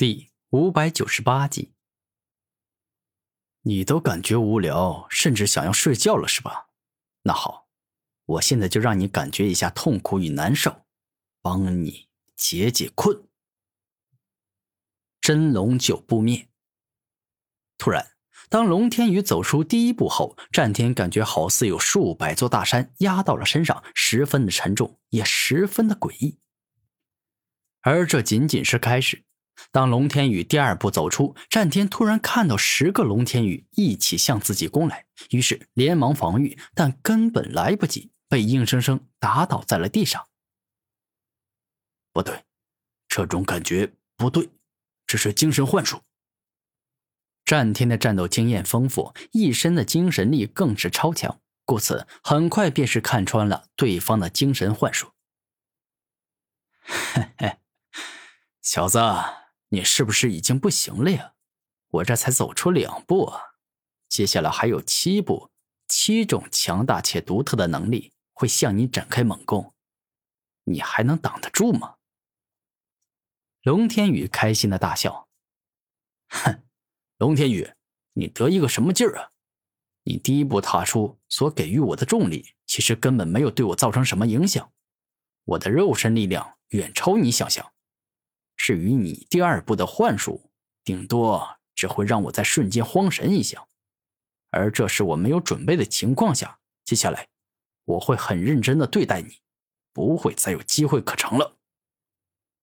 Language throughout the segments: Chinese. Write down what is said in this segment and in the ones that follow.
第五百九十八集，你都感觉无聊，甚至想要睡觉了，是吧？那好，我现在就让你感觉一下痛苦与难受，帮你解解困。真龙九不灭。突然，当龙天宇走出第一步后，战天感觉好似有数百座大山压到了身上，十分的沉重，也十分的诡异。而这仅仅是开始。当龙天宇第二步走出，战天突然看到十个龙天宇一起向自己攻来，于是连忙防御，但根本来不及，被硬生生打倒在了地上。不对，这种感觉不对，这是精神幻术。战天的战斗经验丰富，一身的精神力更是超强，故此很快便是看穿了对方的精神幻术。嘿嘿，小子。你是不是已经不行了呀？我这才走出两步啊，接下来还有七步，七种强大且独特的能力会向你展开猛攻，你还能挡得住吗？龙天宇开心的大笑，哼，龙天宇，你得意个什么劲儿啊？你第一步踏出所给予我的重力，其实根本没有对我造成什么影响，我的肉身力量远超你想象。至于你第二步的幻术，顶多只会让我在瞬间慌神一下，而这是我没有准备的情况下。接下来，我会很认真的对待你，不会再有机会可乘了。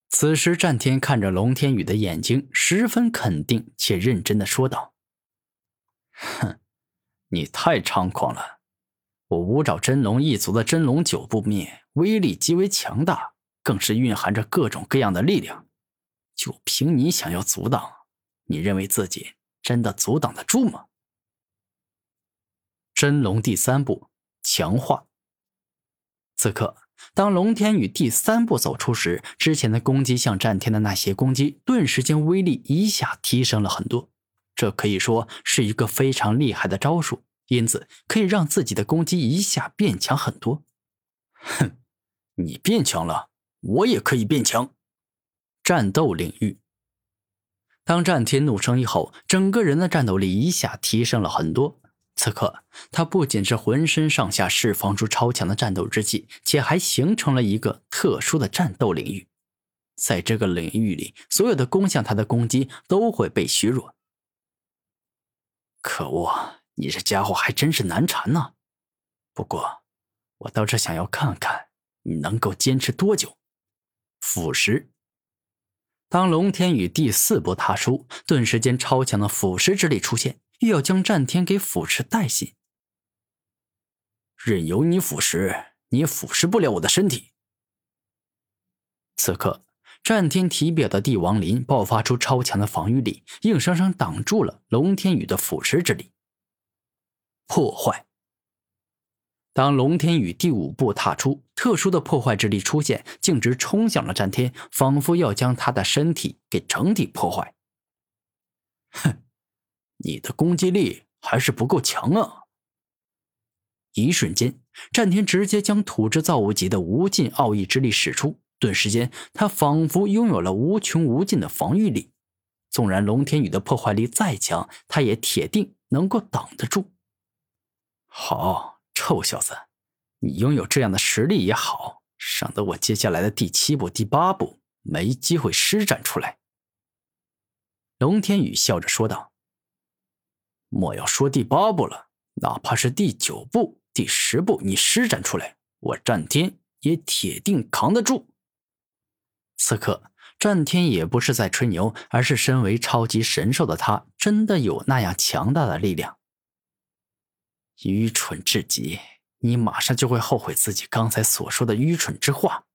此时，战天看着龙天宇的眼睛，十分肯定且认真的说道：“哼，你太猖狂了！我五爪真龙一族的真龙九步灭，威力极为强大，更是蕴含着各种各样的力量。”就凭你想要阻挡，你认为自己真的阻挡得住吗？真龙第三步强化。此刻，当龙天宇第三步走出时，之前的攻击向战天的那些攻击，顿时间威力一下提升了很多。这可以说是一个非常厉害的招数，因此可以让自己的攻击一下变强很多。哼，你变强了，我也可以变强。战斗领域。当战天怒声一吼，整个人的战斗力一下提升了很多。此刻，他不仅是浑身上下释放出超强的战斗之气，且还形成了一个特殊的战斗领域。在这个领域里，所有的攻向他的攻击都会被削弱。可恶，你这家伙还真是难缠呢。不过，我倒是想要看看你能够坚持多久。腐蚀。当龙天宇第四步踏出，顿时间超强的腐蚀之力出现，欲要将战天给腐蚀殆尽。任由你腐蚀，你腐蚀不了我的身体。此刻，战天体表的帝王鳞爆发出超强的防御力，硬生生挡住了龙天宇的腐蚀之力。破坏。当龙天宇第五步踏出，特殊的破坏之力出现，径直冲向了战天，仿佛要将他的身体给整体破坏。哼，你的攻击力还是不够强啊！一瞬间，战天直接将土之造物级的无尽奥义之力使出，顿时间，他仿佛拥有了无穷无尽的防御力。纵然龙天宇的破坏力再强，他也铁定能够挡得住。好。臭小子，你拥有这样的实力也好，省得我接下来的第七步、第八步没机会施展出来。龙天宇笑着说道：“莫要说第八步了，哪怕是第九步、第十步，你施展出来，我战天也铁定扛得住。”此刻，战天也不是在吹牛，而是身为超级神兽的他，真的有那样强大的力量。愚蠢至极！你马上就会后悔自己刚才所说的愚蠢之话。”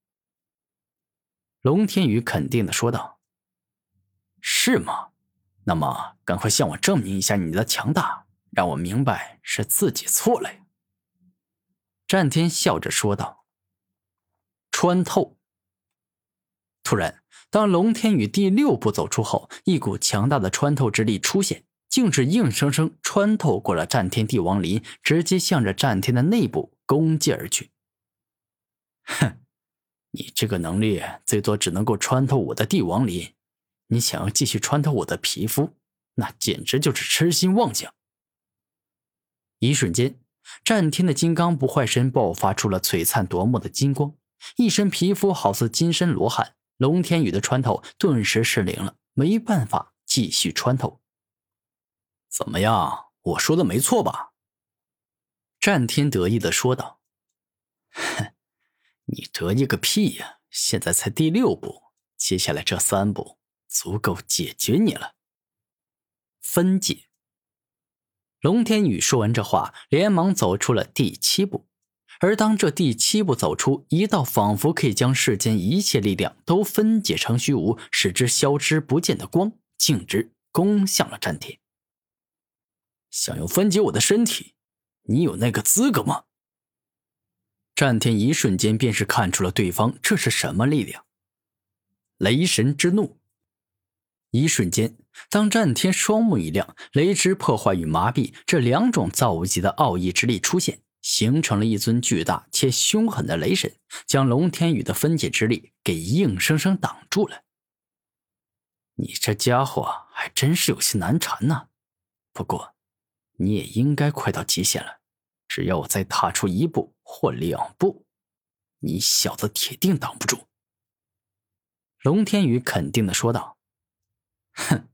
龙天宇肯定的说道。“是吗？那么赶快向我证明一下你的强大，让我明白是自己错了。”战天笑着说道。穿透。突然，当龙天宇第六步走出后，一股强大的穿透之力出现。竟是硬生生穿透过了战天帝王鳞，直接向着战天的内部攻击而去。哼，你这个能力最多只能够穿透我的帝王鳞，你想要继续穿透我的皮肤，那简直就是痴心妄想。一瞬间，战天的金刚不坏身爆发出了璀璨夺目的金光，一身皮肤好似金身罗汉。龙天宇的穿透顿时失灵了，没办法继续穿透。怎么样？我说的没错吧？战天得意的说道。哼，你得意个屁呀！现在才第六步，接下来这三步足够解决你了。分解。龙天宇说完这话，连忙走出了第七步。而当这第七步走出，一道仿佛可以将世间一切力量都分解成虚无，使之消失不见的光，径直攻向了战天。想要分解我的身体，你有那个资格吗？战天一瞬间便是看出了对方这是什么力量——雷神之怒。一瞬间，当战天双目一亮，雷之破坏与麻痹这两种造物级的奥义之力出现，形成了一尊巨大且凶狠的雷神，将龙天宇的分解之力给硬生生挡住了。你这家伙还真是有些难缠呐！不过，你也应该快到极限了，只要我再踏出一步或两步，你小子铁定挡不住。”龙天宇肯定的说道。哼，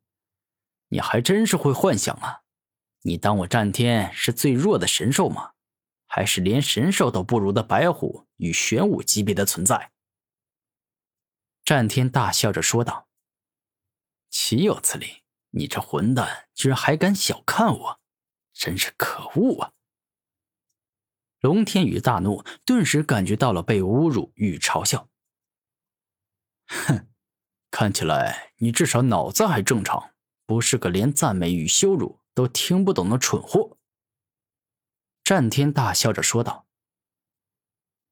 你还真是会幻想啊！你当我战天是最弱的神兽吗？还是连神兽都不如的白虎与玄武级别的存在？战天大笑着说道：“岂有此理！你这混蛋居然还敢小看我，真是可恶啊！”龙天宇大怒，顿时感觉到了被侮辱与嘲笑。哼！看起来你至少脑子还正常，不是个连赞美与羞辱都听不懂的蠢货。战天大笑着说道：“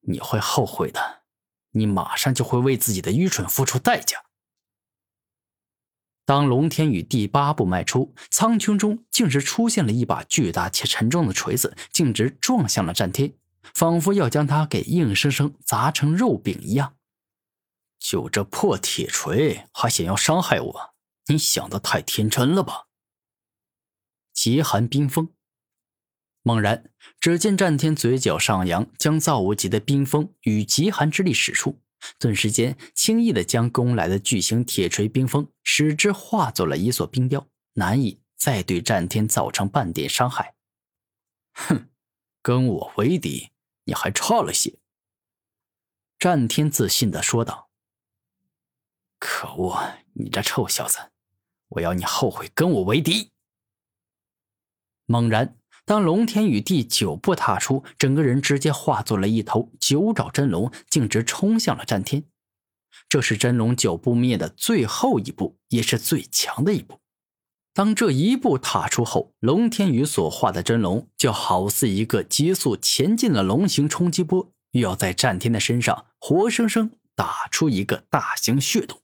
你会后悔的，你马上就会为自己的愚蠢付出代价。”当龙天宇第八步迈出，苍穹中竟是出现了一把巨大且沉重的锤子，径直撞向了战天，仿佛要将他给硬生生砸成肉饼一样。就这破铁锤，还想要伤害我？你想的太天真了吧！极寒冰封。猛然，只见战天嘴角上扬，将造物级的冰封与极寒之力使出，顿时间轻易的将攻来的巨型铁锤冰封，使之化作了一座冰雕，难以再对战天造成半点伤害。哼，跟我为敌，你还差了些。战天自信的说道。可恶！你这臭小子，我要你后悔跟我为敌！猛然，当龙天宇第九步踏出，整个人直接化作了一头九爪真龙，径直冲向了战天。这是真龙九步灭的最后一步，也是最强的一步。当这一步踏出后，龙天宇所化的真龙就好似一个急速前进的龙形冲击波，又要在战天的身上活生生打出一个大型血洞。